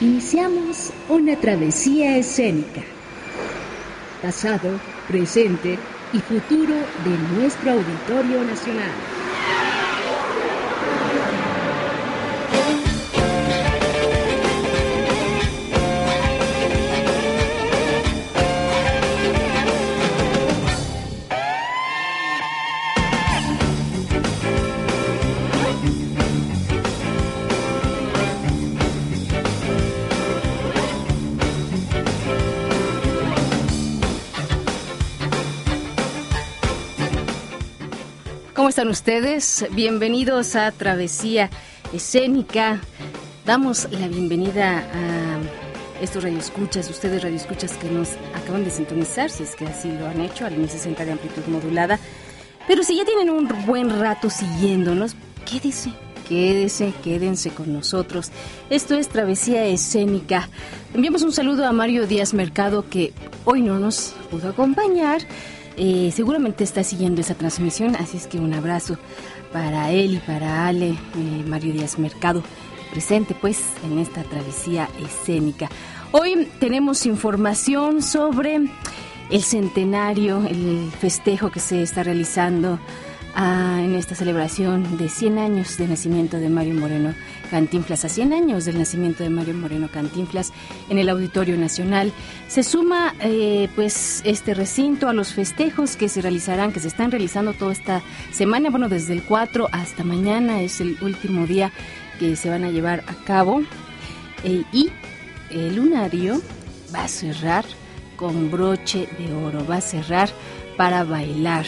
iniciamos una travesía escénica. Pasado, presente y futuro de nuestro Auditorio Nacional. Están ustedes? Bienvenidos a Travesía Escénica. Damos la bienvenida a estos radioescuchas, ustedes radioescuchas que nos acaban de sintonizar, si es que así lo han hecho, al 1060 de amplitud modulada. Pero si ya tienen un buen rato siguiéndonos, quédese, quédese, quédense con nosotros. Esto es Travesía Escénica. Enviamos un saludo a Mario Díaz Mercado que hoy no nos pudo acompañar. Seguramente está siguiendo esa transmisión, así es que un abrazo para él y para Ale, eh, Mario Díaz Mercado, presente pues en esta travesía escénica. Hoy tenemos información sobre el centenario, el festejo que se está realizando ah, en esta celebración de 100 años de nacimiento de Mario Moreno Cantinflas, a 100 años del nacimiento de Mario Moreno Cantinflas en el Auditorio Nacional. Se suma eh, pues este recinto a los festejos que se realizarán, que se están realizando toda esta semana, bueno, desde el 4 hasta mañana es el último día que se van a llevar a cabo. Eh, y el lunario va a cerrar con broche de oro, va a cerrar para bailar.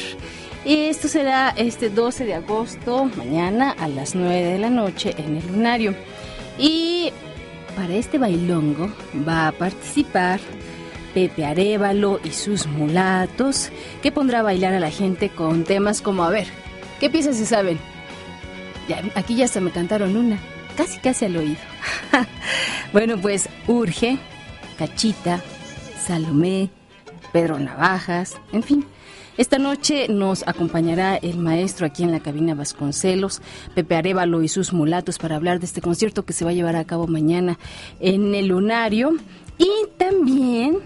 Esto será este 12 de agosto, mañana a las 9 de la noche en el Lunario. Y para este bailongo va a participar Pepe Arevalo y sus mulatos, que pondrá a bailar a la gente con temas como, a ver, ¿qué piensas si saben? Ya, aquí ya se me cantaron una, casi casi al oído. bueno, pues Urge, Cachita, Salomé, Pedro Navajas, en fin esta noche nos acompañará el maestro aquí en la cabina Vasconcelos, Pepe Arevalo y sus mulatos para hablar de este concierto que se va a llevar a cabo mañana en el Lunario. Y también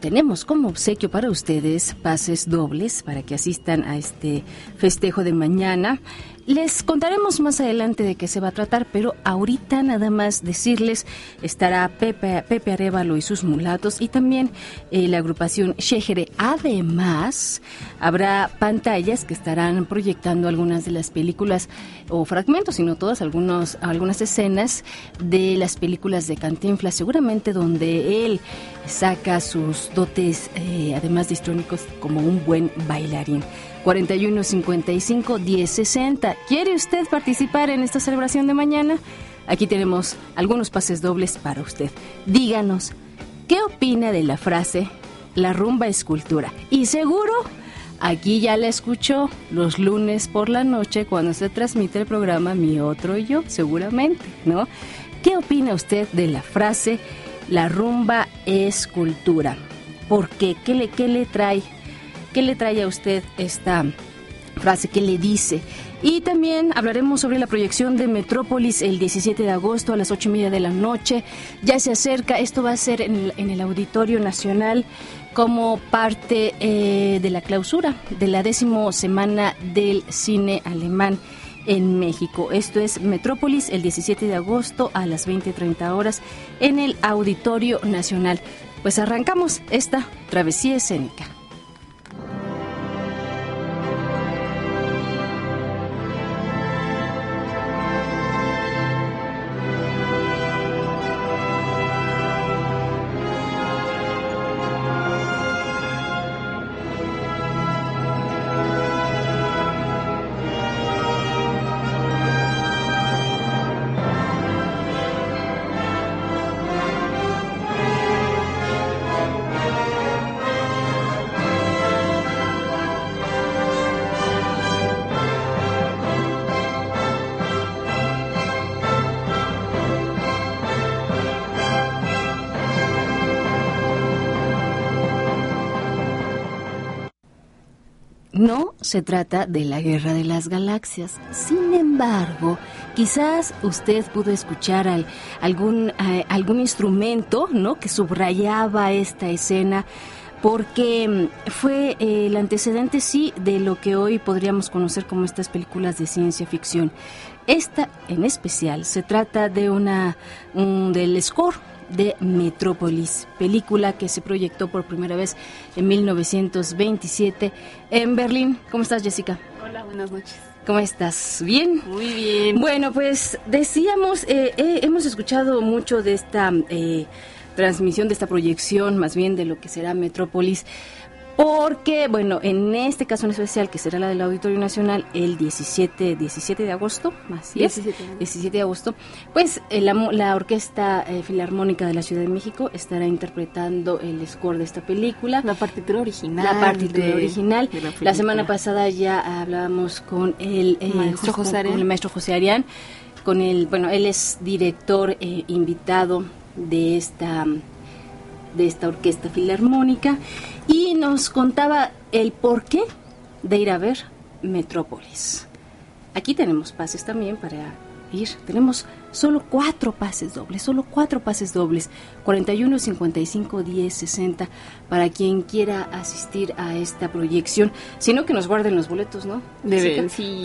tenemos como obsequio para ustedes pases dobles para que asistan a este festejo de mañana. Les contaremos más adelante de qué se va a tratar, pero ahorita nada más decirles, estará Pepe, Pepe Arevalo y sus mulatos y también eh, la agrupación Shejere. Además, habrá pantallas que estarán proyectando algunas de las películas o fragmentos, sino todas, algunos, algunas escenas de las películas de Cantinflas, seguramente donde él saca sus dotes, eh, además de histrónicos, como un buen bailarín. 41 55 10 60. ¿Quiere usted participar en esta celebración de mañana? Aquí tenemos algunos pases dobles para usted. Díganos, ¿qué opina de la frase la rumba es cultura? Y seguro, aquí ya la escuchó los lunes por la noche cuando se transmite el programa Mi Otro Yo, seguramente, ¿no? ¿Qué opina usted de la frase la rumba es cultura? ¿Por qué? ¿Qué le, qué le trae ¿Qué le trae a usted esta frase? ¿Qué le dice? Y también hablaremos sobre la proyección de Metrópolis el 17 de agosto a las 8 y media de la noche. Ya se acerca, esto va a ser en el, Auditorio Nacional como parte eh, de la clausura de la décimo semana del cine alemán en México. Esto es Metrópolis el 17 de agosto a las 20.30 horas en el Auditorio Nacional. Pues arrancamos esta travesía escénica. Se trata de la guerra de las galaxias. Sin embargo, quizás usted pudo escuchar algún, eh, algún instrumento ¿no? que subrayaba esta escena porque mm, fue eh, el antecedente, sí, de lo que hoy podríamos conocer como estas películas de ciencia ficción. Esta, en especial, se trata de una del score de Metrópolis, película que se proyectó por primera vez en 1927 en Berlín. ¿Cómo estás, Jessica? Hola, buenas noches. ¿Cómo estás? ¿Bien? Muy bien. Bueno, pues decíamos, eh, eh, hemos escuchado mucho de esta transmisión, de esta proyección, más bien de lo que será Metrópolis porque, bueno, en este caso en especial, que será la del Auditorio Nacional, el 17, 17 de agosto, así 17, de agosto, pues eh, la, Orquesta eh, Filarmónica de la Ciudad de México estará interpretando el score de esta película. La partitura original. La partitura original. La, semana pasada ya hablábamos con el, eh, maestro, José con el maestro José Arián, con el, bueno, él es director invitado de esta de esta orquesta filarmónica y nos contaba el porqué de ir a ver Metrópolis. Aquí tenemos pases también para Tenemos solo cuatro pases dobles, solo cuatro pases dobles, 41, 55, 10, 60, para quien quiera asistir a esta proyección. Sino que nos guarden los boletos, ¿no? Deben, sí.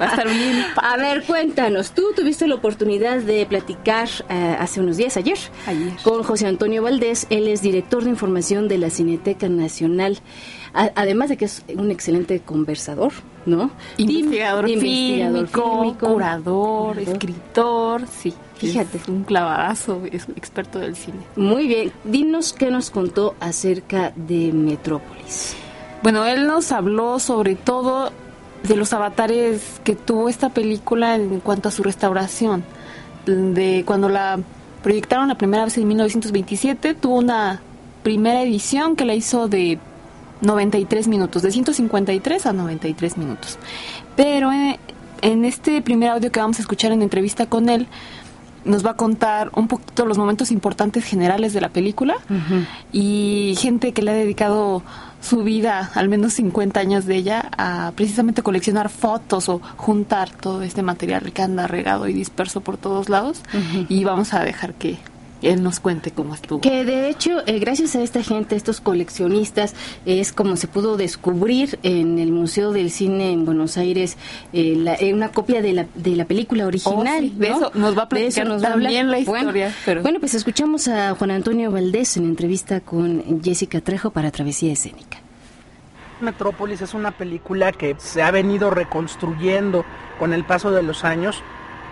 Va a estar bien. A ver, cuéntanos, tú tuviste la oportunidad de platicar eh, hace unos días, ayer, ayer, con José Antonio Valdés, él es director de información de la Cineteca Nacional además de que es un excelente conversador, ¿no? Investigador, investigador curador, escritor, sí. Fíjate. Es un clavadazo, es un experto del cine. Muy bien. Dinos qué nos contó acerca de Metrópolis. Bueno, él nos habló sobre todo de los avatares que tuvo esta película en cuanto a su restauración. De cuando la proyectaron la primera vez en 1927, tuvo una primera edición que la hizo de 93 minutos, de 153 a 93 minutos. Pero en, este primer audio que vamos a escuchar en entrevista con él, nos va a contar un poquito los momentos importantes generales de la película y gente que le ha dedicado su vida, al menos 50 años de ella, a precisamente coleccionar fotos o juntar todo este material que anda regado y disperso por todos lados. Y vamos a dejar que él nos cuente cómo estuvo. Que de hecho, eh, gracias a esta gente, estos coleccionistas, es como se pudo descubrir en el Museo del Cine en Buenos Aires eh, eh, una copia de la, de la película original. Oh, de eso nos va a platicar nos también la historia. Bueno, pues escuchamos a Juan Antonio Valdés en entrevista con Jessica Trejo para Travesía Escénica. Metrópolis es una película que se ha venido reconstruyendo con el paso de los años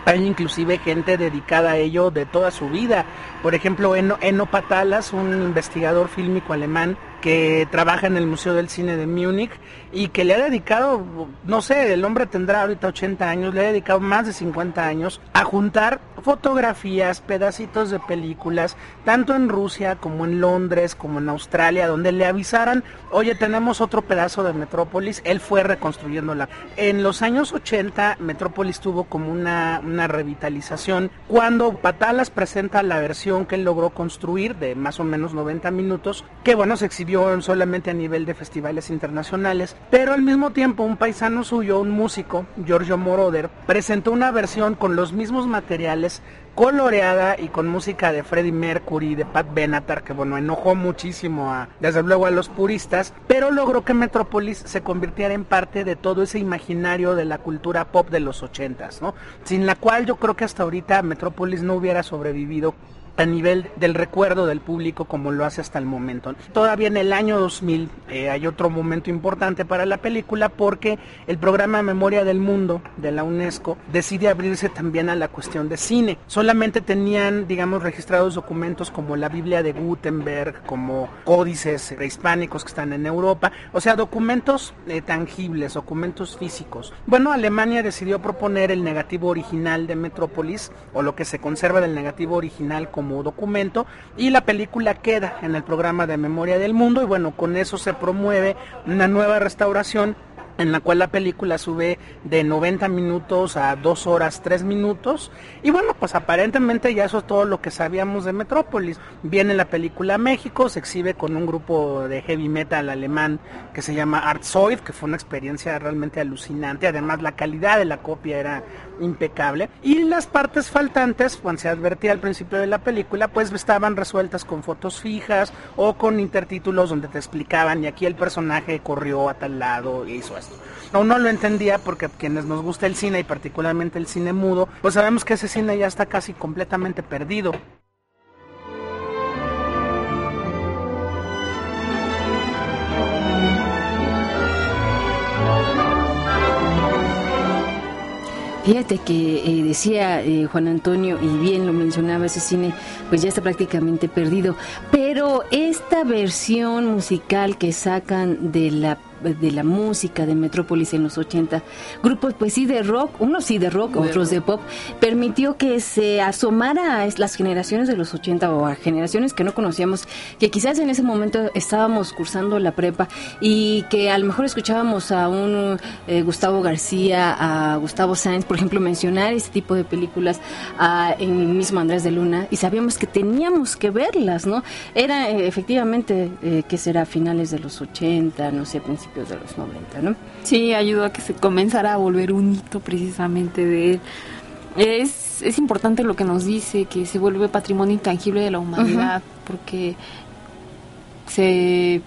hay inclusive gente dedicada a ello de toda su vida. Por ejemplo, Eno, Patalas, un investigador fílmico alemán que trabaja en el Museo del Cine de Múnich y que le ha dedicado, no sé, el hombre tendrá ahorita 80 años, le ha dedicado más de 50 años a juntar fotografías, pedacitos de películas, tanto en Rusia como en Londres, como en Australia, donde le avisaran, oye, tenemos otro pedazo de Metrópolis, él fue reconstruyéndola. En los años 80, Metrópolis tuvo como una, una revitalización. Cuando Patalas presenta la versión que él logró construir de más o menos 90 minutos, que bueno, se exhibió solamente a nivel de festivales internacionales, pero al mismo tiempo un paisano suyo, un músico, Giorgio Moroder, presentó una versión con los mismos materiales coloreada y con música de Freddie Mercury, de Pat Benatar, que bueno, enojó muchísimo a, desde luego a los puristas, pero logró que Metropolis se convirtiera en parte de todo ese imaginario de la cultura pop de los ochentas, ¿no? Sin la cual yo creo que hasta ahorita Metropolis no hubiera sobrevivido a nivel del recuerdo del público como lo hace hasta el momento. Todavía en el año 2000 eh, hay otro momento importante para la película porque el programa Memoria del Mundo de la UNESCO decide abrirse también a la cuestión de cine. Solamente tenían, digamos, registrados documentos como la Biblia de Gutenberg, como códices prehispánicos que están en Europa, o sea, documentos eh, tangibles, documentos físicos. Bueno, Alemania decidió proponer el negativo original de Metrópolis, o lo que se conserva del negativo original como documento y la película queda en el programa de Memoria del Mundo y bueno, con eso se promueve una nueva restauración en la cual la película sube de 90 minutos a 2 horas 3 minutos. Y bueno, pues aparentemente ya eso es todo lo que sabíamos de Metrópolis. Viene la película a México, se exhibe con un grupo de heavy metal alemán que se llama Artzoid, que fue una experiencia realmente alucinante. Además, la calidad de la copia era impecable. Y las partes faltantes, cuando se advertía al principio de la película, pues estaban resueltas con fotos fijas o con intertítulos donde te explicaban y aquí el personaje corrió a tal lado y hizo esto. No, no lo entendía porque quienes nos gusta el cine y particularmente el cine mudo, pues sabemos que ese cine ya está casi completamente perdido. Fíjate que eh, decía eh, Juan Antonio, y bien lo mencionaba, ese cine pues ya está prácticamente perdido, pero esta versión musical que sacan de la de la música de Metrópolis en los 80, grupos pues sí de rock, unos sí de rock, otros de pop, permitió que se asomara a las generaciones de los 80 o a generaciones que no conocíamos, que quizás en ese momento estábamos cursando la prepa y que a lo mejor escuchábamos a un eh, Gustavo García, a Gustavo Sáenz, por ejemplo, mencionar este tipo de películas a, en el mismo Andrés de Luna y sabíamos que teníamos que verlas, ¿no? Era eh, efectivamente eh, que será finales de los 80, no sé, principios de los 90, ¿no? Sí, ayudó a que se comenzara a volver un hito precisamente de él. Es, es importante lo que nos dice, que se vuelve patrimonio intangible de la humanidad, porque se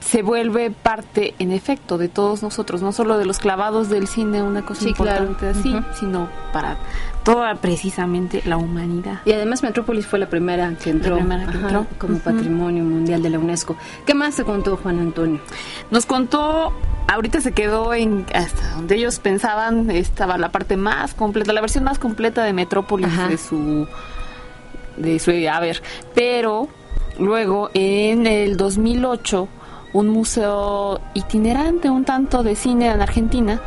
se vuelve parte, en efecto, de todos nosotros, no solo de los clavados del cine, una cosa importante así, sino para toda precisamente la humanidad. Y además Metrópolis fue la primera que entró, como patrimonio mundial de la UNESCO. ¿Qué más se contó Juan Antonio? Nos contó, ahorita se quedó en hasta donde ellos pensaban estaba la parte más completa, la versión más completa de Metrópolis de su de su a ver, pero luego en el 2008 un museo itinerante un tanto de cine en Argentina,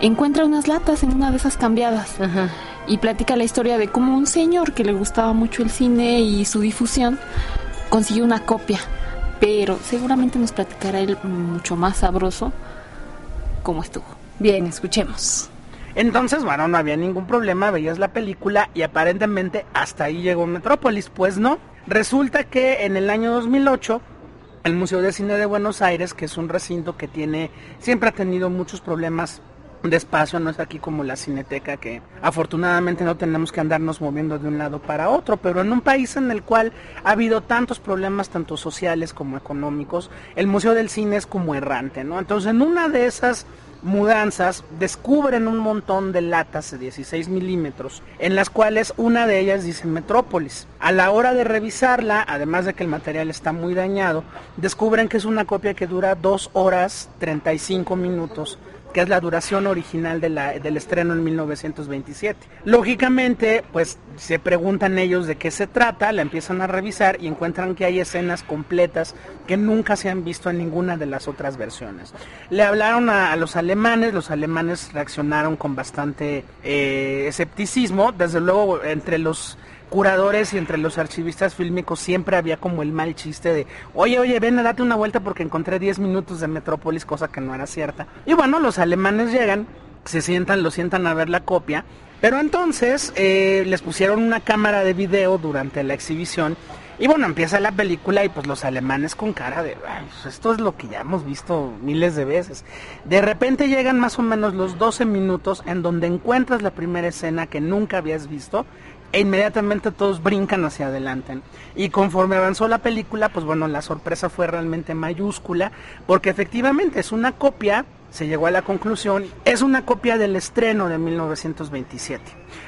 encuentra unas latas en una de esas cambiadas y platica la historia de cómo un señor que le gustaba mucho el cine y su difusión consiguió una copia, pero seguramente nos platicará él mucho más sabroso cómo estuvo. Bien, escuchemos. Entonces, bueno, no había ningún problema, veías la película y aparentemente hasta ahí llegó Metrópolis, pues no. Resulta que en el año 2008 el Museo de Cine de Buenos Aires, que es un recinto que tiene, siempre ha tenido muchos problemas de espacio, no es aquí como la cineteca que afortunadamente no tenemos que andarnos moviendo de un lado para otro, pero en un país en el cual ha habido tantos problemas, tanto sociales como económicos, el Museo del Cine es como errante, ¿no? Entonces en una de esas mudanzas descubren un montón de latas de 16 milímetros, en las cuales una de ellas dice Metrópolis. A la hora de revisarla, además de que el material está muy dañado, descubren que es una copia que dura 2 horas 35 minutos que es la duración original del estreno en 1927. Lógicamente, pues se preguntan ellos de qué se trata, la empiezan a revisar y encuentran que hay escenas completas que nunca se han visto en ninguna de las otras versiones. Le hablaron a, los alemanes, los alemanes reaccionaron con bastante eh, escepticismo, desde luego entre los curadores y entre los archivistas fílmicos siempre había como el mal chiste de, oye, oye, ven, date una vuelta porque encontré 10 minutos de Metrópolis, cosa que no era cierta. Y bueno, los alemanes llegan, se sientan, lo sientan a ver la copia, pero entonces eh, les pusieron una cámara de video durante la exhibición y bueno, empieza la película y pues los alemanes con cara de, pues esto es lo que ya hemos visto miles de veces. De repente llegan más o menos los 12 minutos en donde encuentras la primera escena que nunca habías visto e inmediatamente todos brincan hacia adelante. Y conforme avanzó la película, pues bueno, la sorpresa fue realmente mayúscula, porque efectivamente es una copia, se llegó a la conclusión, es una copia del estreno de 1927.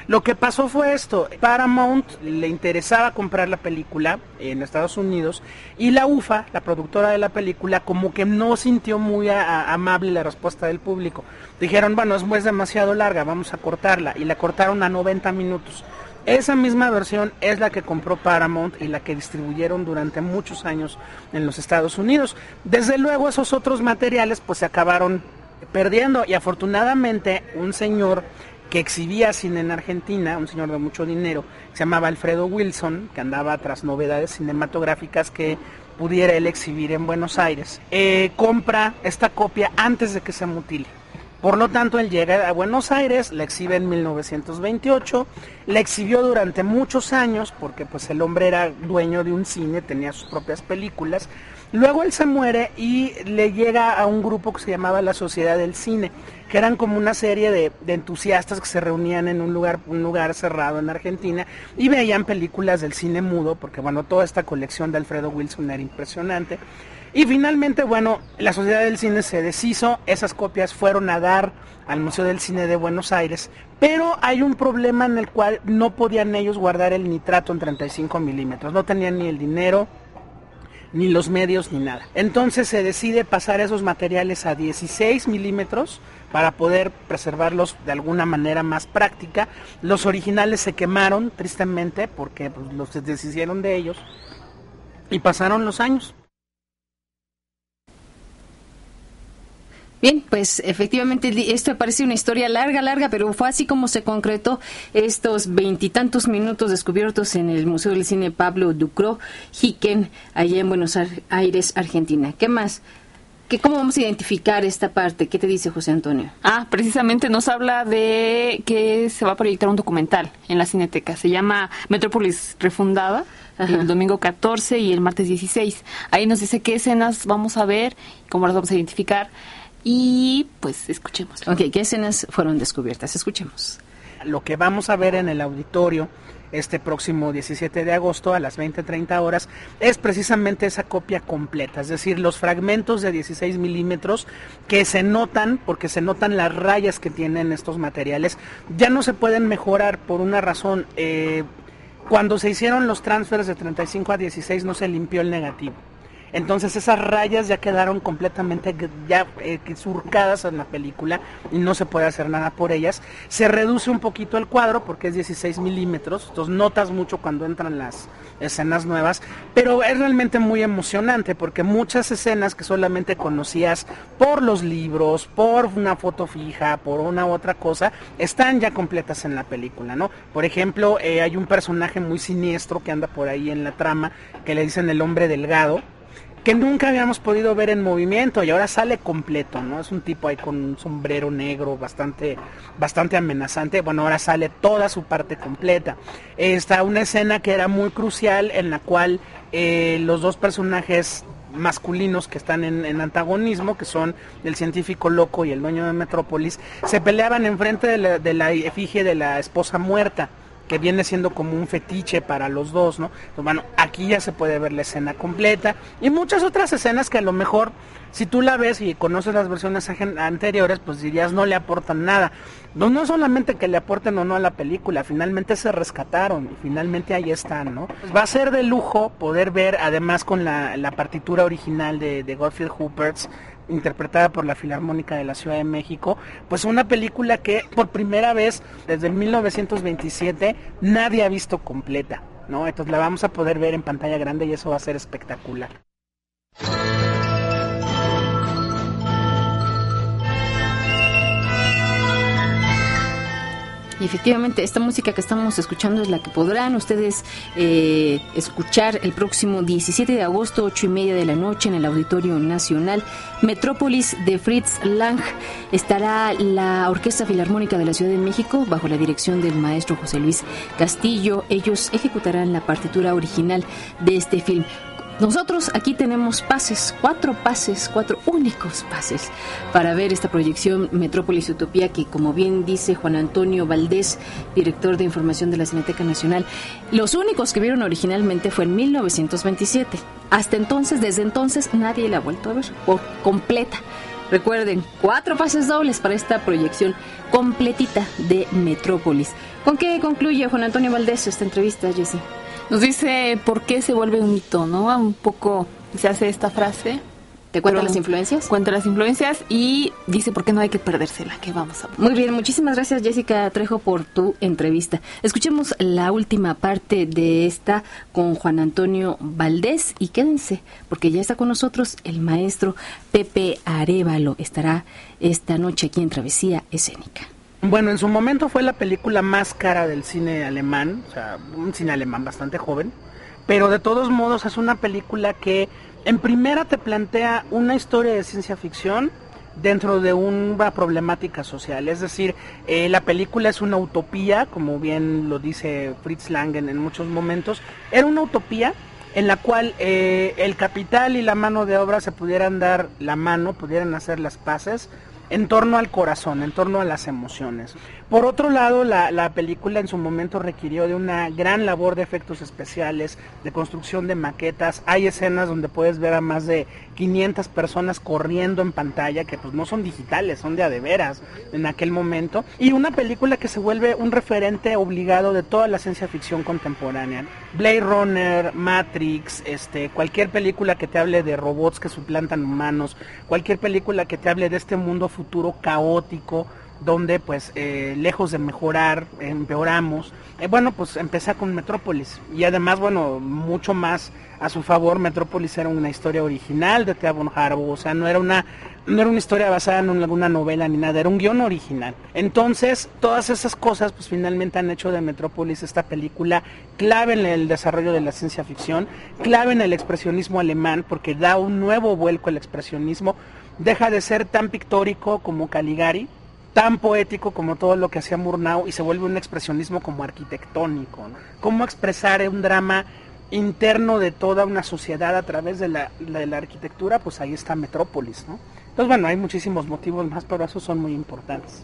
Lo que pasó fue esto, Paramount le interesaba comprar la película en Estados Unidos y la UFA, la productora de la película, como que no sintió muy amable la respuesta del público. Dijeron, bueno, es, es demasiado larga, vamos a cortarla y la cortaron a 90 minutos. Esa misma versión es la que compró Paramount y la que distribuyeron durante muchos años en los Estados Unidos. Desde luego esos otros materiales pues se acabaron perdiendo y afortunadamente un señor que exhibía cine en Argentina, un señor de mucho dinero, se llamaba Alfredo Wilson, que andaba tras novedades cinematográficas que pudiera él exhibir en Buenos Aires, eh, compra esta copia antes de que se mutile. Por lo tanto, él llega a Buenos Aires, la exhibe en 1928, la exhibió durante muchos años, porque pues el hombre era dueño de un cine, tenía sus propias películas. Luego él se muere y le llega a un grupo que se llamaba la Sociedad del Cine, que eran como una serie de, de entusiastas que se reunían en un lugar, un lugar cerrado en Argentina y veían películas del cine mudo, porque bueno, toda esta colección de Alfredo Wilson era impresionante. Y finalmente, bueno, la Sociedad del Cine se deshizo, esas copias fueron a dar al Museo del Cine de Buenos Aires, pero hay un problema en el cual no podían ellos guardar el nitrato en 35 milímetros, no tenían ni el dinero, ni los medios, ni nada. Entonces se decide pasar esos materiales a 16 milímetros para poder preservarlos de alguna manera más práctica. Los originales se quemaron, tristemente, porque pues, los deshicieron de ellos y pasaron los años. Bien, pues efectivamente esto parece una historia larga, larga, pero fue así como se concretó estos veintitantos minutos descubiertos en el Museo del Cine Pablo Ducro Hicken, allá en Buenos Aires, Argentina. ¿Qué más? ¿Qué, ¿Cómo vamos a identificar esta parte? ¿Qué te dice José Antonio? Ah, precisamente nos habla de que se va a proyectar un documental en la Cineteca. Se llama Metrópolis Refundada, el domingo 14 y el martes 16. Ahí nos dice qué escenas vamos a ver, cómo las vamos a identificar y pues escuchemos. Ok, ¿qué escenas fueron descubiertas? Escuchemos. Lo que vamos a ver en el auditorio este próximo 17 de agosto a las 20.30 horas es precisamente esa copia completa, es decir, los fragmentos de 16 milímetros que se notan, porque se notan las rayas que tienen estos materiales, ya no se pueden mejorar por una razón. Eh, cuando se hicieron los transfers de 35 a 16 no se limpió el negativo. Entonces esas rayas ya quedaron completamente ya eh, surcadas en la película y no se puede hacer nada por ellas. Se reduce un poquito el cuadro porque es 16 milímetros, entonces notas mucho cuando entran las escenas nuevas, pero es realmente muy emocionante porque muchas escenas que solamente conocías por los libros, por una foto fija, por una otra cosa, están ya completas en la película, ¿no? Por ejemplo, eh, hay un personaje muy siniestro que anda por ahí en la trama que le dicen el hombre delgado que nunca habíamos podido ver en movimiento y ahora sale completo, ¿no? Es un tipo ahí con un sombrero negro bastante, bastante amenazante. Bueno, ahora sale toda su parte completa. Está una escena que era muy crucial en la cual eh, los dos personajes masculinos que están en, antagonismo, que son el científico loco y el dueño de Metrópolis, se peleaban enfrente de la, de la efigie de la esposa muerta que viene siendo como un fetiche para los dos, ¿no? Bueno, aquí ya se puede ver la escena completa y muchas otras escenas que a lo mejor si tú la ves y conoces las versiones anteriores, pues dirías no le aportan nada. No, no solamente que le aporten o no a la película, finalmente se rescataron y finalmente ahí están, ¿no? Pues va a ser de lujo poder ver, además con la, partitura original de, de Godfrey Hooperts, interpretada por la Filarmónica de la Ciudad de México, pues una película que por primera vez desde 1927 nadie ha visto completa, ¿no? Entonces la vamos a poder ver en pantalla grande y eso va a ser espectacular. Y efectivamente, esta música que estamos escuchando es la que podrán ustedes eh, escuchar el próximo 17 de agosto, 8 y media de la noche, en el Auditorio Nacional Metrópolis de Fritz Lang. Estará la Orquesta Filarmónica de la Ciudad de México bajo la dirección del maestro José Luis Castillo. Ellos ejecutarán la partitura original de este film. Nosotros aquí tenemos pases, cuatro pases, cuatro únicos pases para ver esta proyección Metrópolis Utopía que, como bien dice Juan Antonio Valdés, director de información de la Cineteca Nacional, los únicos que vieron originalmente fue en 1927. Hasta entonces, desde entonces, nadie la ha vuelto a ver por completa. Recuerden, cuatro pases dobles para esta proyección completita de Metrópolis. ¿Con qué concluye Juan Antonio Valdés esta entrevista, Jessie? Nos dice por qué se vuelve un mito, ¿no? Un poco se hace esta frase. ¿Te cuenta las influencias? Cuenta las influencias y dice por qué no hay que perdérsela, que vamos a... Muy bien, muchísimas gracias Jessica Trejo por tu entrevista. Escuchemos la última parte de esta con Juan Antonio Valdés y quédense, porque ya está con nosotros el maestro Pepe Arevalo. Estará esta noche aquí en Travesía Escénica. Bueno, en su momento fue la película más cara del cine alemán, o sea, un cine alemán bastante joven, pero de todos modos es una película que en primera te plantea una historia de ciencia ficción dentro de una problemática social. Es decir, eh, la película es una utopía, como bien lo dice Fritz Langen en muchos momentos. Era una utopía en la cual eh, el capital y la mano de obra se pudieran dar la mano, pudieran hacer las paces en torno al corazón, en torno a las emociones. Por otro lado, la, película en su momento requirió de una gran labor de efectos especiales, de construcción de maquetas. Hay escenas donde puedes ver a más de 500 personas corriendo en pantalla que pues no son digitales, son de a de veras en aquel momento. Y una película que se vuelve un referente obligado de toda la ciencia ficción contemporánea. Blade Runner, Matrix, este, cualquier película que te hable de robots que suplantan humanos, cualquier película que te hable de este mundo futuro caótico, donde pues eh, lejos de mejorar, empeoramos. Eh, bueno, pues empieza con Metrópolis y además, bueno, mucho más a su favor, Metrópolis era una historia original de Thea von Harbaugh, o sea, no era una no era una historia basada en alguna novela ni nada, era un guion original. Entonces, todas esas cosas pues finalmente han hecho de Metrópolis esta película clave en el desarrollo de la ciencia ficción, clave en el expresionismo alemán porque da un nuevo vuelco al expresionismo, deja de ser tan pictórico como Caligari, tan poético como todo lo que hacía Murnau y se vuelve un expresionismo como arquitectónico. ¿Cómo expresar un drama interno de toda una sociedad a través de la, de la, arquitectura? Pues ahí está Metrópolis, ¿no? Entonces, bueno, hay muchísimos motivos más, pero esos son muy importantes.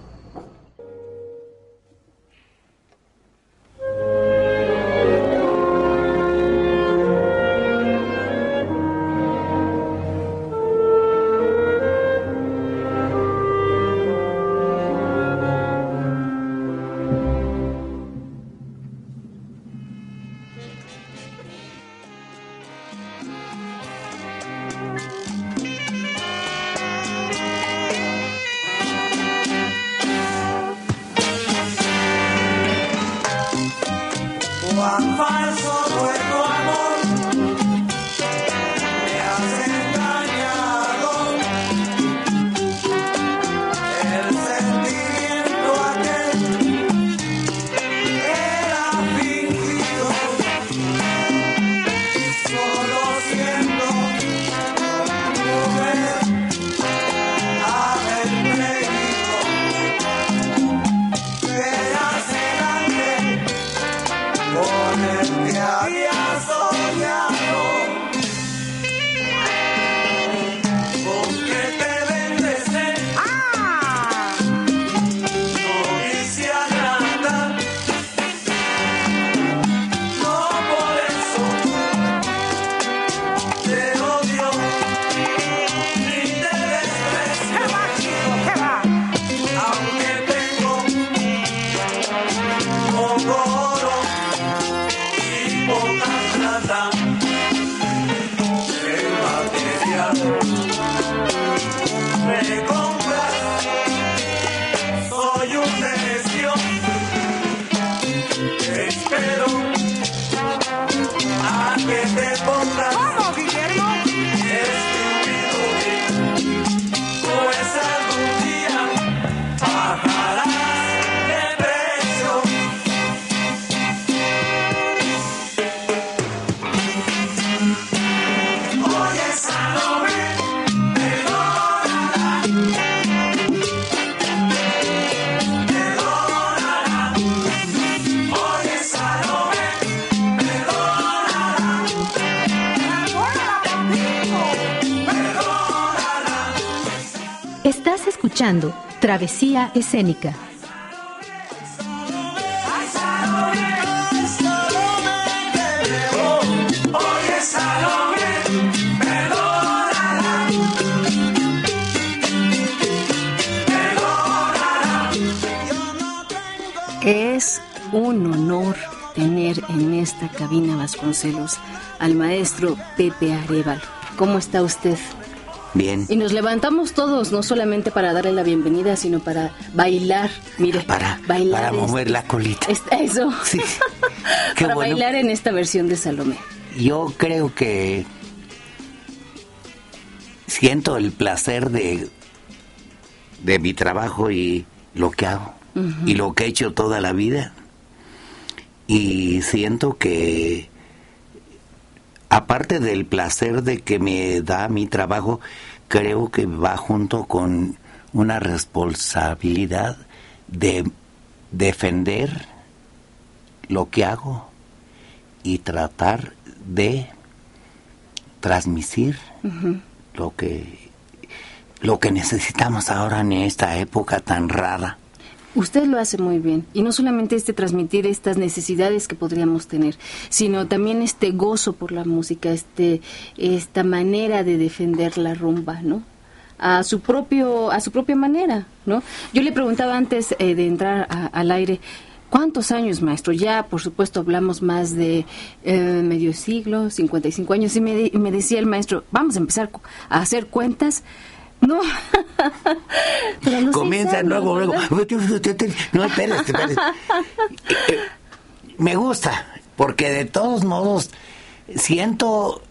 Escénica. Es un honor tener en esta cabina Vasconcelos al maestro Pepe Arevalo. ¿Cómo está usted? Bien. Y nos levantamos todos, no solamente para darle la bienvenida, sino para bailar. Mire, para bailar. Para mover la colita. eso. Sí. para bailar en esta versión de Salomé. Yo creo que siento el placer de, de mi trabajo y lo que hago y lo que he hecho toda la vida. Y siento que aparte del placer de que me da mi trabajo, creo que va junto con una responsabilidad de defender lo que hago y tratar de transmitir lo que lo que necesitamos ahora en esta época tan rara. Usted lo hace muy bien. Y no solamente este transmitir estas necesidades que podríamos tener, sino también este gozo por la música, este, esta manera de defender la rumba, ¿no? A su propio, a su propia manera, ¿no? Yo le preguntaba antes eh, de entrar al aire, ¿Cuántos años, maestro? Ya, por supuesto, hablamos más de eh, medio siglo, 55 años, y me decía el maestro, vamos a empezar a hacer cuentas. No, Comienza luego, luego. No, espérate, espérate. Eh, me gusta, porque de todos modos siento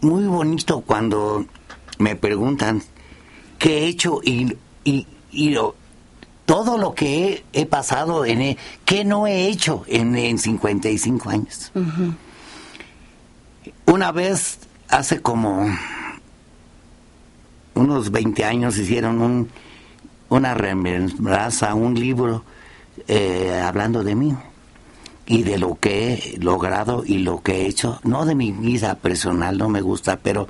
muy bonito cuando me preguntan qué he hecho y, y, y lo, todo lo que he, pasado en e, que no he hecho en, en 55 años. Una vez, hace como unos 20 años, hicieron un, una remembranza, un libro eh, hablando de mí y de lo que he logrado y lo que he hecho, no de mi vida personal, no me gusta, pero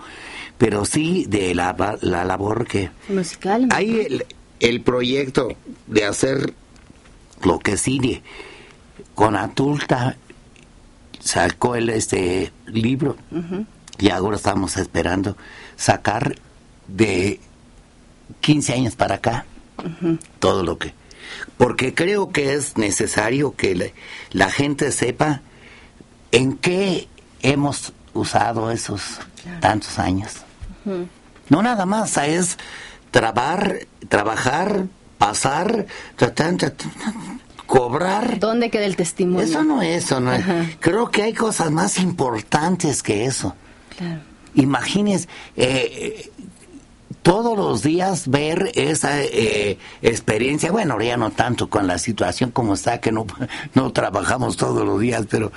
pero sí de la, la labor que... Musical. Hay el, el proyecto de hacer lo que sigue con Atulta sacó el este libro y ahora estamos esperando sacar de 15 años para acá todo lo que porque creo que es necesario que la, gente sepa en qué hemos usado esos tantos años no nada más es trabar, trabajar, pasar, cobrar. ¿Dónde queda el testimonio? Eso no es eso, no Creo que hay cosas más importantes que eso. Claro. Imagines eh, todos los días ver esa eh, experiencia, bueno, ya no tanto con la situación como está, que no, no trabajamos todos los días, pero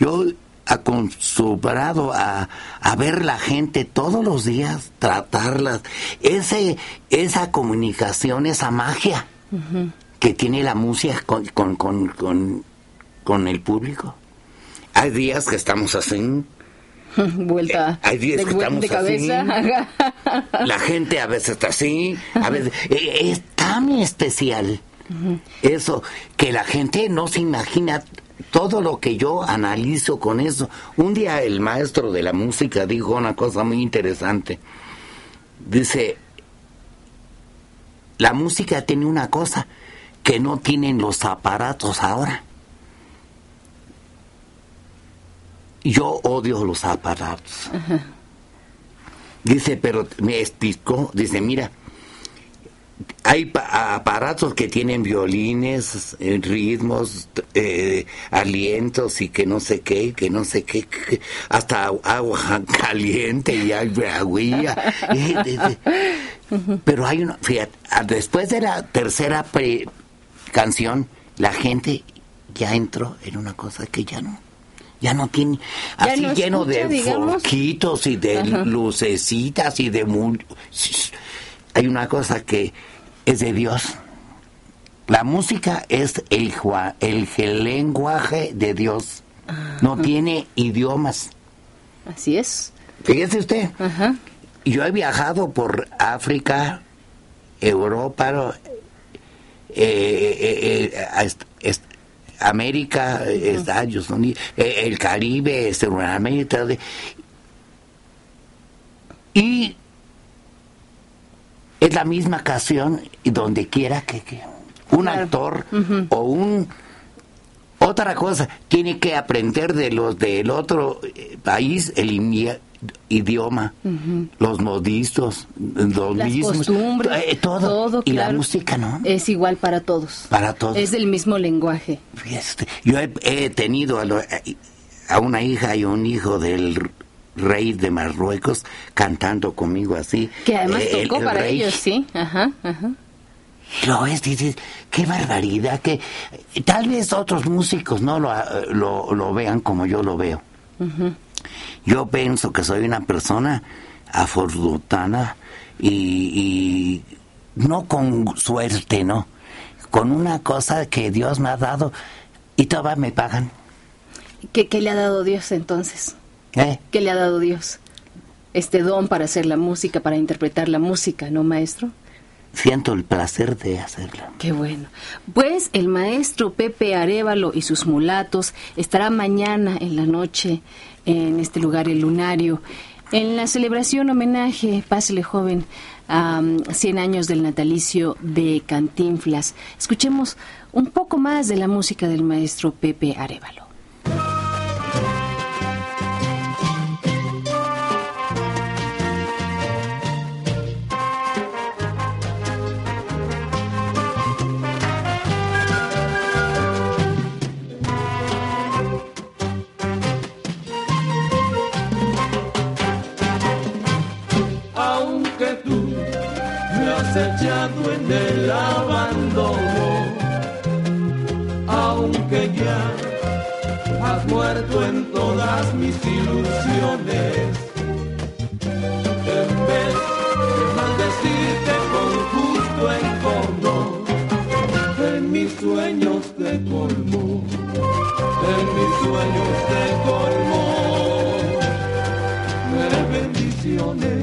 yo acostumbrado a, a ver la gente todos los días, tratarlas, ese, esa comunicación, esa magia que tiene la música con, con, con, con, el público. Hay días que estamos así. Vuelta. Eh, que estamos cabeza. así. La gente a veces está así. A veces, eh, es tan especial. Eso, que la gente no se imagina todo lo que yo analizo con eso. Un día el maestro de la música dijo una cosa muy interesante. Dice, la música tiene una cosa que no tienen los aparatos ahora. Yo odio los aparatos. Dice, pero me explicó, dice, mira, hay aparatos que tienen violines, eh, ritmos, eh, alientos y que no sé qué, que no sé qué, hasta agua caliente y agua. Pero hay una, fíjate, después de la tercera canción, la gente ya entró en una cosa que ya no ya no tiene así lleno de foquitos y de lucecitas y de hay una cosa que es de Dios. La música es el, el lenguaje de Dios. No tiene idiomas. Así es. Fíjese usted. Yo he viajado por África, Europa, eh, eh, eh, América, Estados Unidos, el Caribe, Centroamérica. Y es la misma canción y donde quiera que, un actor o un otra cosa tiene que aprender de los del otro eh, país el idioma, los modistos, los Las costumbres, eh, todo, y la música, ¿no? Es igual para todos. Para todos. Es el mismo lenguaje. yo he, tenido a, a, una hija y un hijo del rey de Marruecos cantando conmigo así. Que además eh, tocó para ellos, sí. Ajá, ajá. Lo es, dices, qué barbaridad, que tal vez otros músicos no lo, lo, vean como yo lo veo. Yo pienso que soy una persona afortunada y, no con suerte, ¿no? Con una cosa que Dios me ha dado y todavía me pagan. ¿Qué, qué le ha dado Dios entonces? ¿Eh? ¿Qué le ha dado Dios? Este don para hacer la música, para interpretar la música, ¿no, maestro? Siento el placer de hacerlo. Qué bueno. Pues el maestro Pepe Arevalo y sus mulatos estará mañana en la noche en este lugar, el Lunario, en la celebración homenaje, pásele joven, a 100 años del natalicio de Cantinflas. Escuchemos un poco más de la música del maestro Pepe Arevalo. Echado en el abandono, aunque ya has muerto en todas mis ilusiones. En vez de maldecirte con justo encono, en mis sueños te colmo, en mis sueños te colmo de bendiciones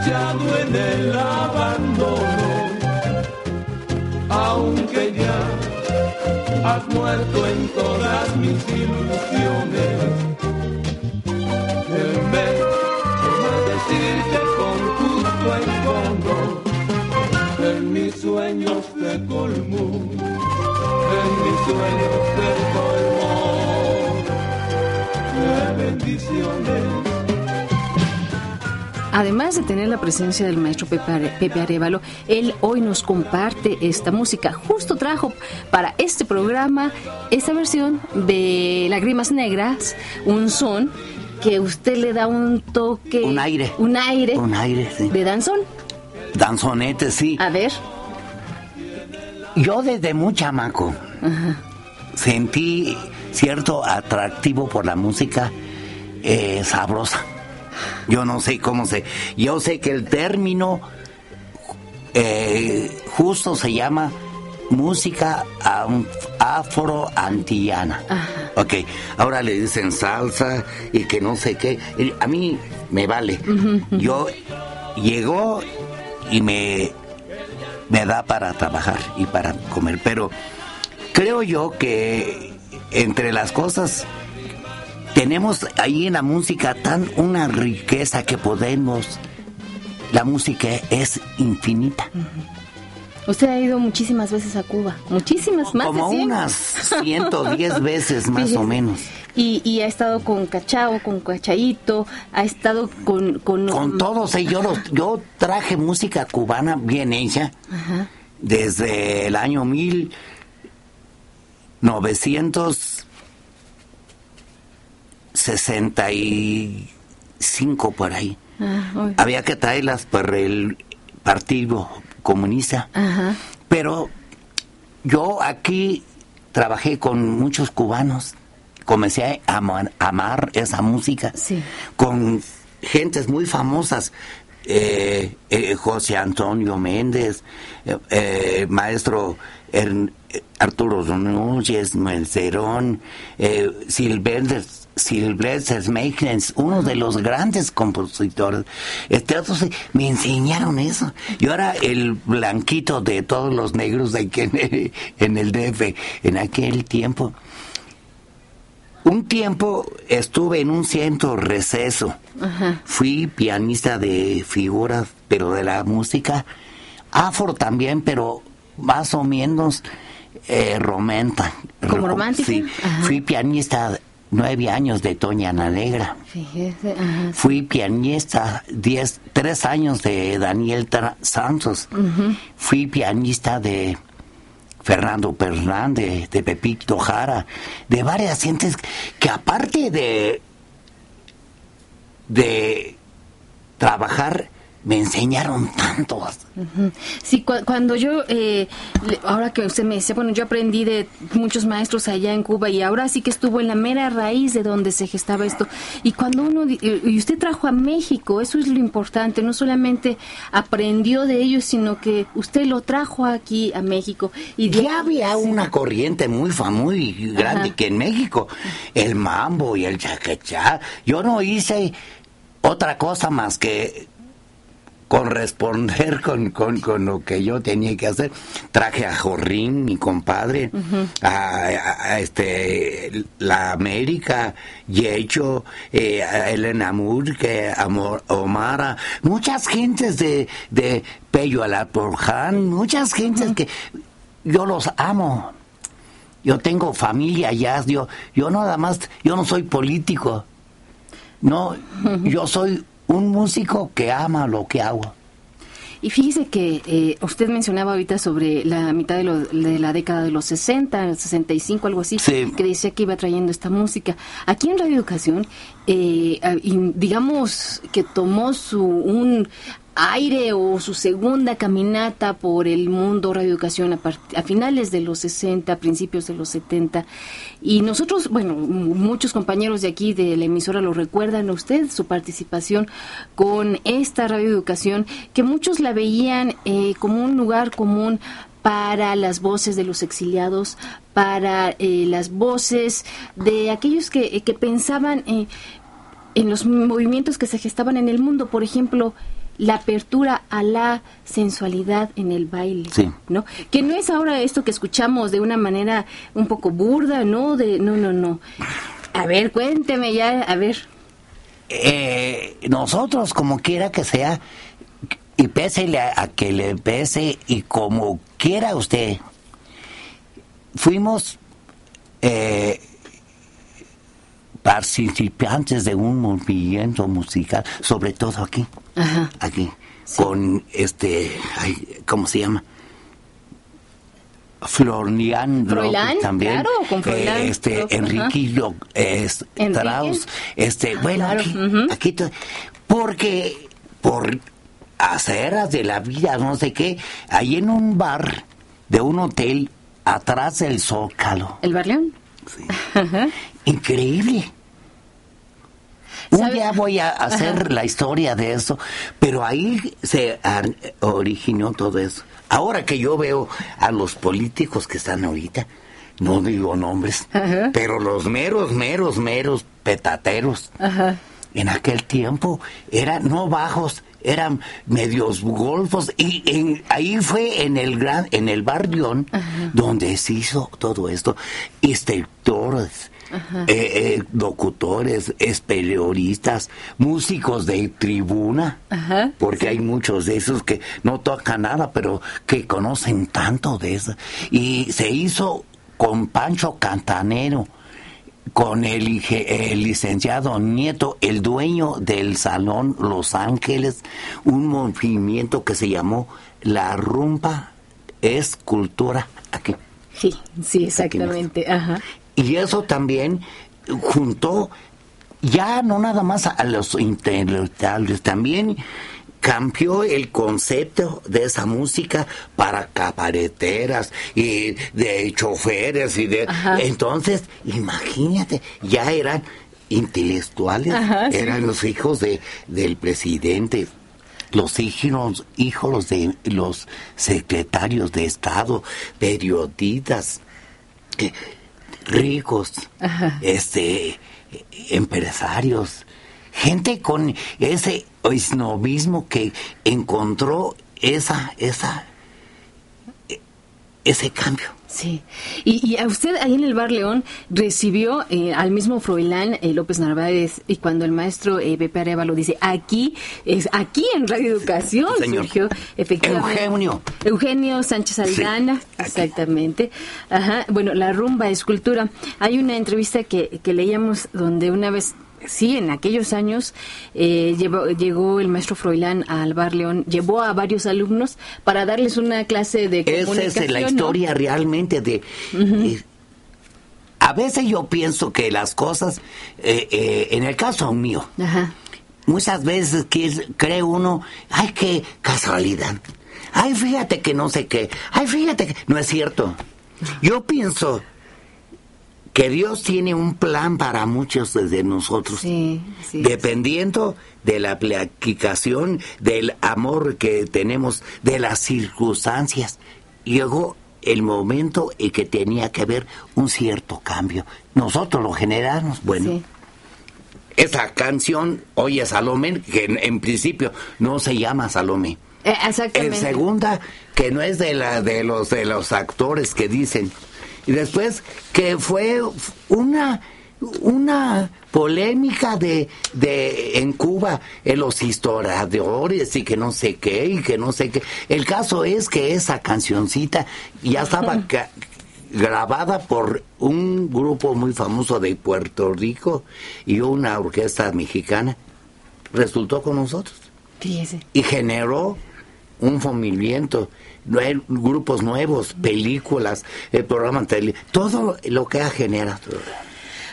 echado en el abandono, aunque ya has muerto en todas mis ilusiones. En vez de decirte con justo fondo en mis sueños te colmo, en mis sueños te colmo de bendiciones. Además de tener la presencia del maestro Pepe, Arevalo, él hoy nos comparte esta música. Justo trajo para este programa esta versión de Lágrimas Negras, un son que usted le da un toque. Un aire. Un aire. Un aire, sí. De danzón. Danzonete, sí. A ver. Yo desde muy chamaco sentí cierto atractivo por la música eh, sabrosa. Yo no sé cómo se... Yo sé que el término eh, justo se llama música afro-antillana. Ok, ahora le dicen salsa y que no sé qué. A mí me vale. Yo llegó y me, me da para trabajar y para comer. Pero creo yo que entre las cosas tenemos ahí en la música tan una riqueza que podemos, la música es infinita. Usted ha ido muchísimas veces a Cuba, muchísimas, más Como de 100. unas 110 veces más o menos. Y, ha estado con Cachao, con Cachaito, ha estado con... Con, con todos ellos. Yo, traje música cubana bien hecha desde el año 1900 65 por ahí. Ah, Había que traerlas por el Partido Comunista. Pero yo aquí trabajé con muchos cubanos. Comencé a amar, esa música con gentes muy famosas. Eh, eh, José Antonio Méndez, eh, maestro Arturo Núñez, Melcerón, Silvestre Sylvester Meikens, uno de los grandes compositores. Este, me enseñaron eso. Yo era el blanquito de todos los negros de aquí en el, DF en aquel tiempo. Un tiempo estuve en un centro receso. Fui pianista de figuras, pero de la música afro también, pero más o menos eh, romántica. ¿Como romántico? Sí. Fui pianista nueve años de Toña Negra. Fui pianista diez, tres años de Daniel Santos. Fui pianista de Fernando Fernández, de Pepito Jara, de varias gentes que aparte de, de trabajar me enseñaron tanto. Sí, cuando yo, eh, ahora que usted me decía, bueno, yo aprendí de muchos maestros allá en Cuba y ahora sí que estuvo en la mera raíz de donde se gestaba esto. Y cuando uno, y usted trajo a México, eso es lo importante, no solamente aprendió de ellos, sino que usted lo trajo aquí a México. Y ya había una corriente muy famosa, muy grande, que en México, el mambo y el chaquechá, yo no hice otra cosa más que corresponder con, con, lo que yo tenía que hacer. Traje a Jorrín, mi compadre, a, este la América, Yecho, eh, a Elena Murque, a Omara, muchas gentes de, de Pello Alaporján, muchas gentes que yo los amo. Yo tengo familia allá, yo, yo nada más, yo no soy político. No, yo soy un músico que ama lo que hago. Y fíjese que eh, usted mencionaba ahorita sobre la mitad de, de, la década de los 60, 65, algo así, que decía que iba trayendo esta música. Aquí en Radio Educación, eh, digamos que tomó su un aire o su segunda caminata por el mundo radioeducación a, a finales de los 60, principios de los 70. Y nosotros, bueno, muchos compañeros de aquí de la emisora lo recuerdan a usted, su participación con esta radioeducación, que muchos la veían eh, como un lugar común para las voces de los exiliados, para eh, las voces de aquellos que, que pensaban eh, en los movimientos que se gestaban en el mundo. Por ejemplo, la apertura a la sensualidad en el baile, ¿no? Que no es ahora esto que escuchamos de una manera un poco burda, ¿no? De no, no, no. A ver, cuénteme ya, a ver. Eh, nosotros, como quiera que sea, y pese a, a que le pese y como quiera usted, fuimos eh, participantes de un movimiento musical, sobre todo aquí, aquí, con este, ¿cómo se llama? Florian también claro, con eh, este Enrique Strauss este ah, bueno aquí, porque por aceras de la vida no sé qué ahí en un bar de un hotel atrás del Zócalo. El bar León sí. increíble. Un día voy a hacer la historia de eso, pero ahí se originó todo eso. Ahora que yo veo a los políticos que están ahorita, no digo nombres, pero los meros, meros, meros petateros, en aquel tiempo eran no bajos, eran medios golfos y en, ahí fue en el gran, en el barrio donde se hizo todo esto, instructores, eh, eh, locutores, periodistas, músicos de tribuna, porque hay muchos de esos que no tocan nada, pero que conocen tanto de eso. Y se hizo con Pancho Cantanero, con el, el, licenciado Nieto, el dueño del Salón Los Ángeles, un movimiento que se llamó La Rumba es Cultura aquí. Sí, sí, exactamente. Ajá. Y eso también juntó ya no nada más a los intelectuales, también cambió el concepto de esa música para cabareteras y de choferes y de entonces imagínate ya eran intelectuales eran los hijos de del presidente los hijos hijos de los secretarios de estado periodistas ricos, este, empresarios, gente con ese esnovismo que encontró esa, esa, ese cambio. Sí, y, a usted ahí en el Bar León recibió eh, al mismo Froilán eh, López Narváez y cuando el maestro eh, Pepe Arevalo dice aquí, es aquí en Radio Educación surgió efectivamente Eugenio. Eugenio Sánchez Aldana, exactamente. Ajá, bueno, la rumba escultura. Hay una entrevista que, que leíamos donde una vez sí, en aquellos años eh, llegó el maestro Froilán al Bar León, llevó a varios alumnos para darles una clase de comunicación. Esa es la historia realmente de... Eh, a veces yo pienso que las cosas, eh, en el caso mío, muchas veces que cree uno, ay, qué casualidad. Ay, fíjate que no sé qué. Ay, fíjate que no es cierto. Yo pienso que Dios tiene un plan para muchos de nosotros, Sí, sí. dependiendo de la aplicación, del amor que tenemos, de las circunstancias. Llegó el momento en que tenía que haber un cierto cambio. Nosotros lo generamos, bueno. Esa canción, oye Salomé, que en, en principio no se llama Salomé. Eh, En segunda, que no es de la de los de los actores que dicen. Y después que fue una una polémica de, de en Cuba en los historiadores y que no sé qué y que no sé qué. El caso es que esa cancioncita ya estaba grabada por un grupo muy famoso de Puerto Rico y una orquesta mexicana. Resultó con nosotros Fíjese. y generó un nue- grupos nuevos, películas, el programa tele, todo lo que ha generado.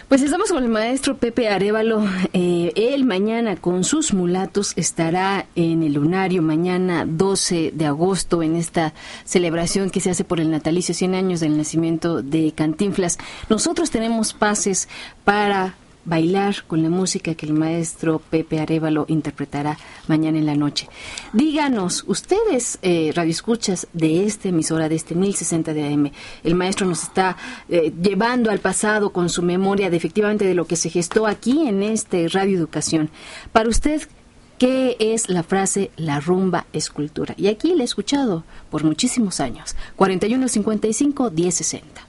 Pues estamos con el maestro Pepe Arevalo. Eh, él mañana con sus mulatos estará en el lunario mañana 12 de agosto en esta celebración que se hace por el natalicio 100 años del nacimiento de Cantinflas. Nosotros tenemos pases para bailar con la música que el maestro Pepe Arevalo interpretará mañana en la noche. Díganos, ustedes, eh, radioescuchas de esta emisora, de este 1060 de AM, el maestro nos está eh, llevando al pasado con su memoria de efectivamente de lo que se gestó aquí en este Radio Educación. Para usted, ¿qué es la frase la rumba es cultura? Y aquí la he escuchado por muchísimos años. 4155 1060.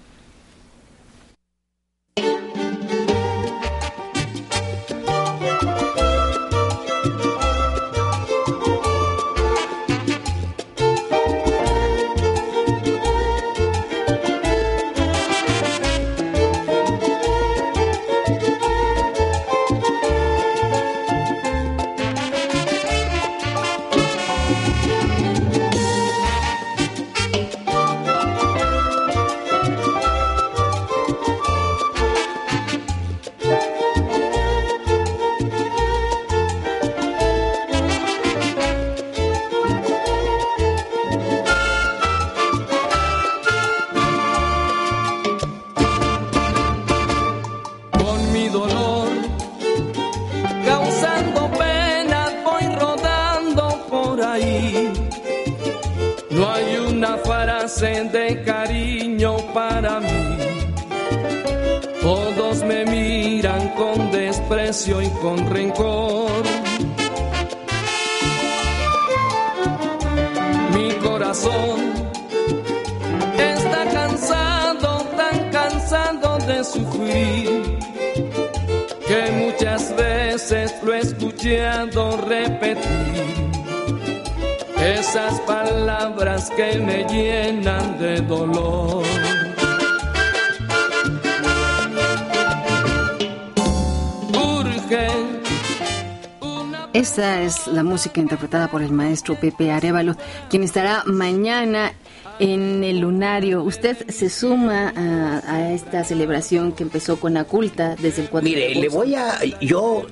Es la música interpretada por el maestro Pepe Arevalo, quien estará mañana en el lunario. Usted se suma a, a esta celebración que empezó con Aculta desde el 4 de Mire, le voy a yo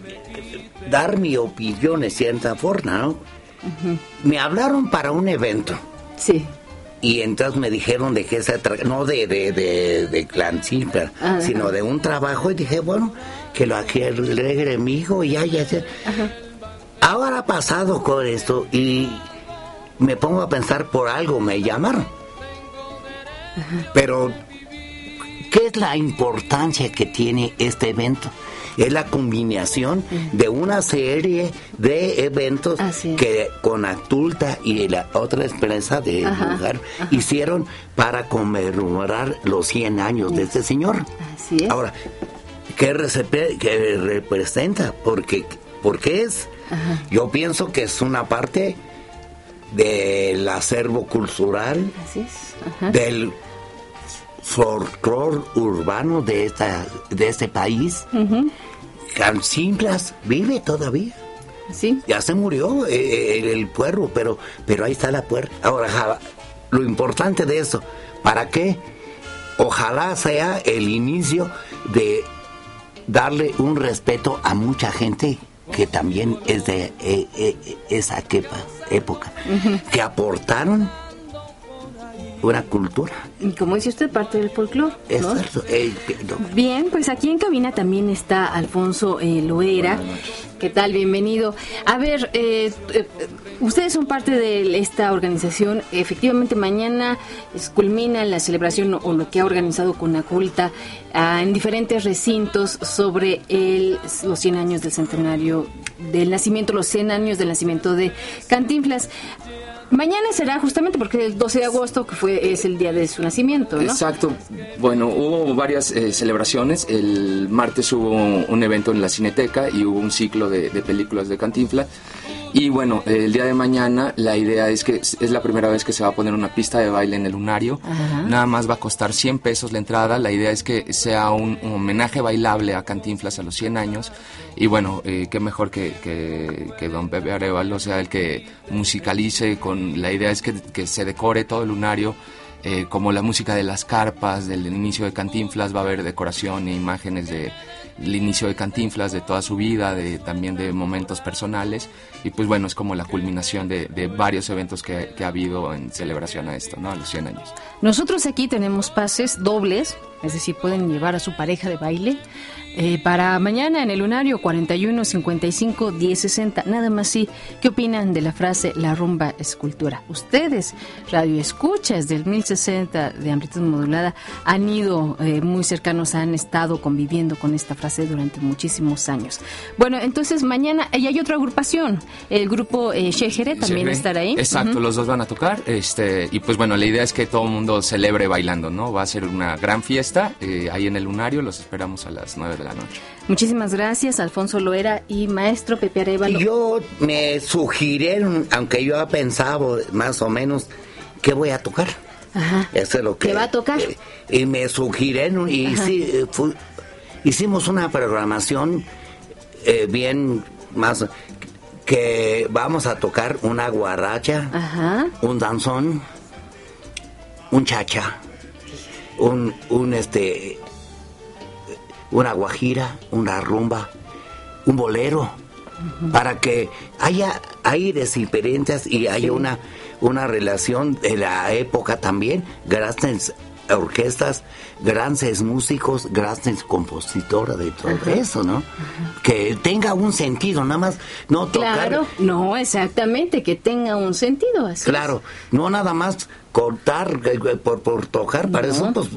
dar mi opinión en cierta forma, ¿no? Me hablaron para un evento Sí, y entonces me dijeron de qué se trata, no de, de, de, de clan simple, Ajá. sino de un trabajo y dije, bueno, que lo alegre mi hijo y ya, ya, ya. Ahora ha pasado con esto y me pongo a pensar por algo me llamaron. Pero, ¿qué es la importancia que tiene este evento? Es la combinación de una serie de eventos es. que con Actulta y la otra empresa de Ajá, lugar hicieron para conmemorar los 100 años de este señor. así es. Ahora, ¿qué, recepe- qué representa? Porque, porque es, yo pienso que es una parte del acervo cultural, Así es. Ajá. del folclore urbano de esta de este país. Cancinflas vive todavía. Sí, Ya se murió eh, el, el puerro, pero, pero ahí está la puerta. Ahora, ja- lo importante de eso, ¿para qué? Ojalá sea el inicio de darle un respeto a mucha gente que también es de eh, eh, esa época, que aportaron una cultura. Y como dice usted, parte del folclore. Eh, Bien, pues aquí en cabina también está Alfonso Loera. ¿Qué tal? Bienvenido. A ver, ustedes son parte de esta organización. Efectivamente, mañana culmina la celebración o lo que ha organizado Conaculta ah, en diferentes recintos sobre el, los 100 años del centenario del nacimiento, los 100 años del nacimiento de Cantinflas. Mañana será justamente porque el 12 de agosto, que fue es el día de su nacimiento, ¿no? Exacto. Bueno, hubo varias eh, celebraciones. El martes hubo un evento en la Cineteca y hubo un ciclo de, de películas de Cantinflas. Y bueno, el día de mañana la idea es que es la primera vez que se va a poner una pista de baile en el lunario. Nada más va a costar 100 pesos la entrada. La idea es que sea un, homenaje bailable a Cantinflas a los 100 años. Y bueno, eh, qué mejor que, que, don Pepe Arevalo sea el que musicalice con... La idea es que, que se decore todo el lunario. Eh, como la música de las carpas, del inicio de Cantinflas, va a haber decoración e imágenes de, el inicio de Cantinflas, de toda su vida, de, también de momentos personales. Y pues bueno, es como la culminación de, varios eventos que, ha habido en celebración a esto, ¿no? A los 100 años. Nosotros aquí tenemos pases dobles, es decir, pueden llevar a su pareja de baile eh, para mañana en el lunario 41 55 10 60. Nada más sí. ¿Qué opinan de la frase la rumba es cultura? Ustedes, radio escuchas del 1060 de amplitud modulada, han ido eh, muy cercanos, han estado conviviendo con esta frase durante muchísimos años. Bueno, entonces mañana y hay otra agrupación, el grupo eh, también estará ahí. Exacto, los dos van a tocar. este Y pues bueno, la idea es que todo el mundo celebre bailando, ¿no? Va a ser una gran fiesta eh, ahí en el lunario. Los esperamos a las 9 de la noche. Muchísimas gracias, Alfonso Loera y maestro Pepe Arevalo. Yo me sugirieron, aunque yo he pensado más o menos, ¿qué voy a tocar? Ajá. Eso es lo que... ¿Qué va a tocar? Eh, y me sugirieron y sí, eh, hicimos una programación eh, bien más que vamos a tocar una guaracha, Ajá. un danzón, un chacha, un, un este una guajira, una rumba, un bolero, para que haya aires diferentes y haya una, una relación de la época también, grandes orquestas, grandes músicos, grandes compositores de todo eso, ¿no? Que tenga un sentido, nada más no tocar. Claro, no, exactamente, que tenga un sentido. Así claro, no nada más cortar por, por tocar, para eso pues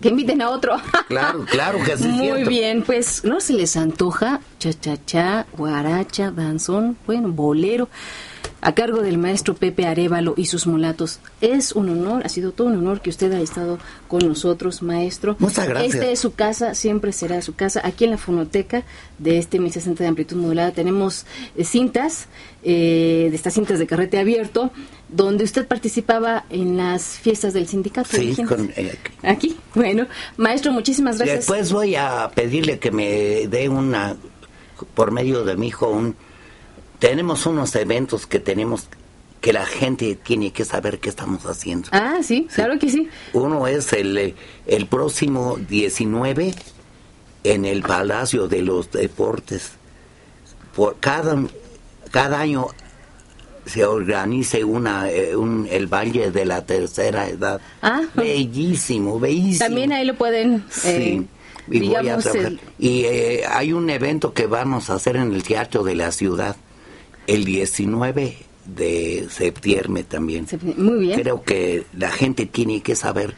que inviten a otro. Claro, claro que sí. Muy bien, pues no se les antoja cha-cha-cha, guaracha, danzón, bueno, bolero, a cargo del maestro Pepe Arevalo y sus mulatos. Es un honor, ha sido todo un honor que usted haya estado con nosotros, maestro. Muchas gracias. Esta es su casa, siempre será su casa. Aquí en la fonoteca de este 1060 de amplitud modulada tenemos eh, cintas, eh, de estas cintas de carrete abierto, donde usted participaba en las fiestas del sindicato. Sí, con, eh, aquí. Bueno, maestro, muchísimas gracias. Después voy a pedirle que me dé una, por medio de mi hijo, un, tenemos unos eventos que tenemos que la gente tiene que saber qué estamos haciendo. Ah, sí, claro que sí. Uno es el, el próximo 19 en el Palacio de los Deportes. Por cada, cada año se organice una eh, un, el Valle de la Tercera Edad. Ah. Bellísimo, bellísimo. También ahí lo pueden... Sí. y, y eh, hay un evento que vamos a hacer en el Teatro de la Ciudad el 19 de septiembre también. Muy bien. Creo que la gente tiene que saber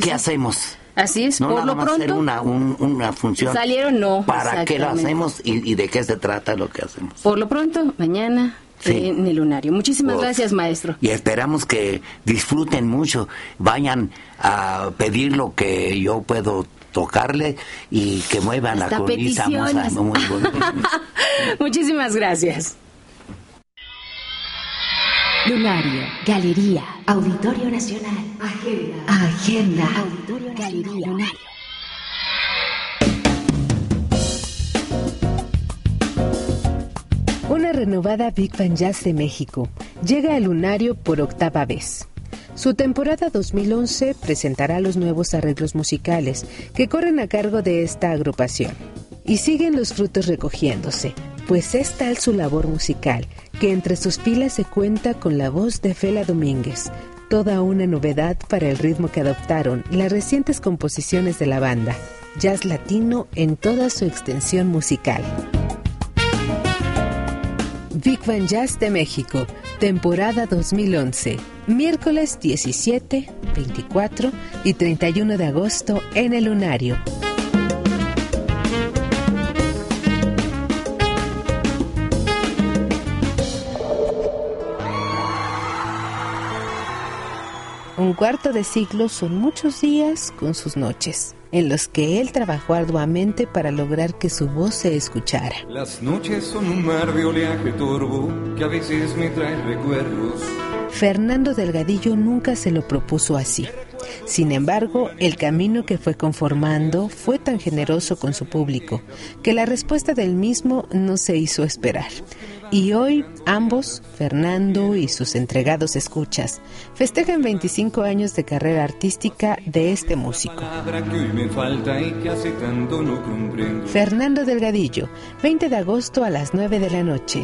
qué hacemos. Así es, no por nada lo más pronto. hacer una, una función. Salieron, no. ¿Para qué lo hacemos y, de qué se trata lo que hacemos? Por lo pronto, mañana en el lunario. Muchísimas Pues, gracias, maestro. Y esperamos que disfruten mucho, vayan a pedir lo que yo puedo tocarle y que muevan la cornisa. Muy. Muchísimas gracias. Lunario, Galería, Auditorio Nacional, Agenda, Agenda, Auditorio Galería, Lunario. Una renovada Big Band Jazz de México llega al Lunario por octava vez. Su temporada 2011 presentará los nuevos arreglos musicales que corren a cargo de esta agrupación. Y siguen los frutos recogiéndose. Pues es tal su labor musical que entre sus filas se cuenta con la voz de Fela Domínguez, toda una novedad para el ritmo que adoptaron las recientes composiciones de la banda, jazz latino en toda su extensión musical. Big Van Jazz de México, temporada 2011, miércoles 17, 24 y 31 de agosto en el Lunario. Un cuarto de siglo son muchos días con sus noches, en los que él trabajó arduamente para lograr que su voz se escuchara. Las noches son un mar de oleaje turbo que a veces me trae recuerdos. Fernando Delgadillo nunca se lo propuso así. Sin embargo, el camino que fue conformando fue tan generoso con su público que la respuesta del mismo no se hizo esperar. Y hoy ambos, Fernando y sus entregados escuchas, festejan 25 años de carrera artística de este músico. Fernando Delgadillo, 20 de agosto a las 9 de la noche.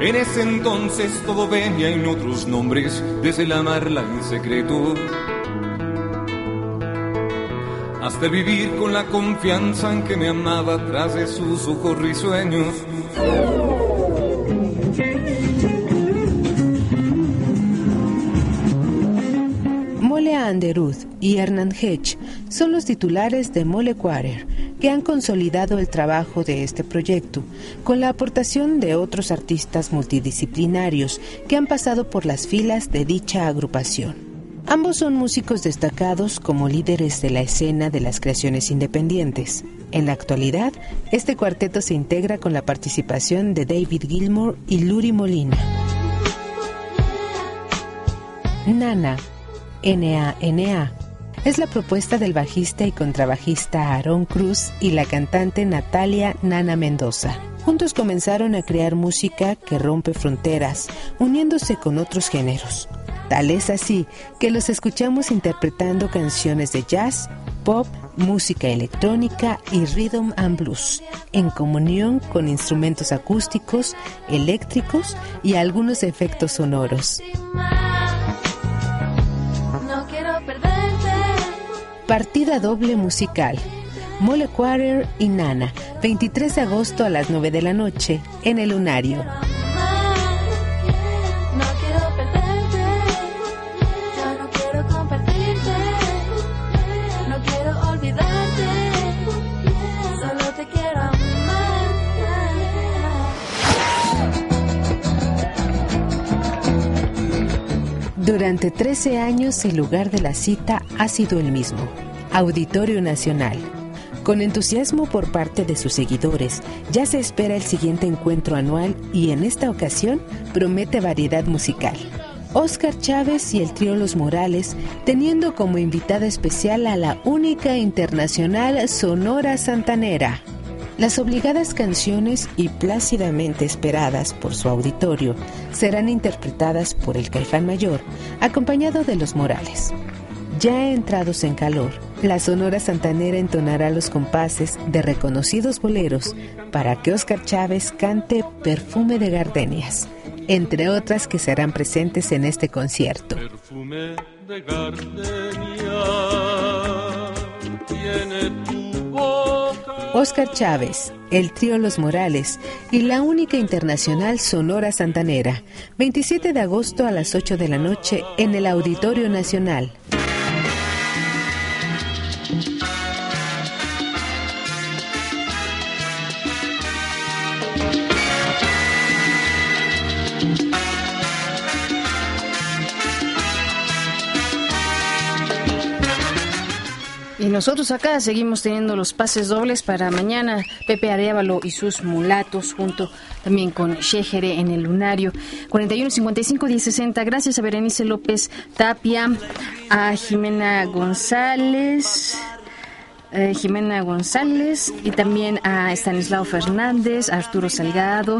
En ese entonces todo venía en otros nombres, desde el amarla en secreto hasta vivir con la confianza en que me amaba tras de sus ojos risueños. Mole Anderud y Hernán Hedge son los titulares de Mole Quarter, que han consolidado el trabajo de este proyecto, con la aportación de otros artistas multidisciplinarios que han pasado por las filas de dicha agrupación. Ambos son músicos destacados como líderes de la escena de las creaciones independientes. En la actualidad, este cuarteto se integra con la participación de David Gilmour y Luri Molina. Nana, N-A-N-A, es la propuesta del bajista y contrabajista Aaron Cruz y la cantante Natalia Nana Mendoza. Juntos comenzaron a crear música que rompe fronteras, uniéndose con otros géneros. Tal es así que los escuchamos interpretando canciones de jazz, pop, música electrónica y rhythm and blues, en comunión con instrumentos acústicos, eléctricos y algunos efectos sonoros. Partida doble musical. Mole Quarter y Nana, 23 de agosto a las 9 de la noche, en el Lunario. Durante 13 años el lugar de la cita ha sido el mismo, Auditorio Nacional. Con entusiasmo por parte de sus seguidores, ya se espera el siguiente encuentro anual y en esta ocasión promete variedad musical. Oscar Chávez y el trío Los Morales, teniendo como invitada especial a la única internacional Sonora Santanera. Las obligadas canciones y plácidamente esperadas por su auditorio serán interpretadas por el Caifán Mayor, acompañado de los Morales. Ya entrados en calor, la Sonora Santanera entonará los compases de reconocidos boleros para que Oscar Chávez cante Perfume de Gardenias, entre otras que serán presentes en este concierto. Perfume de Oscar Chávez, el trío Los Morales y la única internacional Sonora Santanera, 27 de agosto a las 8 de la noche en el Auditorio Nacional. Y nosotros acá seguimos teniendo los pases dobles para mañana. Pepe Arevalo y sus mulatos, junto también con Shejere en el lunario. 41 55 10 60. Gracias a Berenice López Tapia, a Jimena González. Eh, Jimena González y también a Estanislao Fernández, a Arturo Salgado,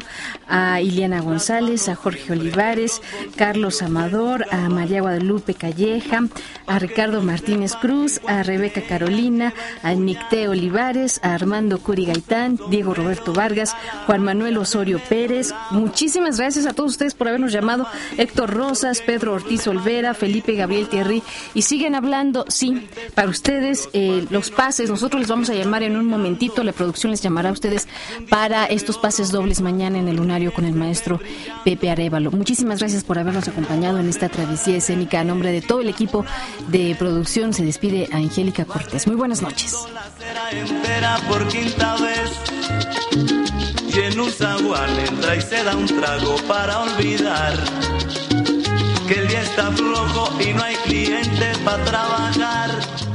a Iliana González, a Jorge Olivares, Carlos Amador, a María Guadalupe Calleja, a Ricardo Martínez Cruz, a Rebeca Carolina, a Nicté Olivares, a Armando Curi Gaitán, Diego Roberto Vargas, Juan Manuel Osorio Pérez. Muchísimas gracias a todos ustedes por habernos llamado. Héctor Rosas, Pedro Ortiz Olvera, Felipe Gabriel Thierry. Y siguen hablando, sí, para ustedes eh, los Nosotros les vamos a llamar en un momentito. La producción les llamará a ustedes para estos pases dobles mañana en el lunario con el maestro Pepe Arevalo. Muchísimas gracias por habernos acompañado en esta travesía escénica. A nombre de todo el equipo de producción se despide Angélica Cortés. Muy buenas noches. en un zaguán entra y se da un trago para olvidar que el día está flojo y no hay clientes para trabajar.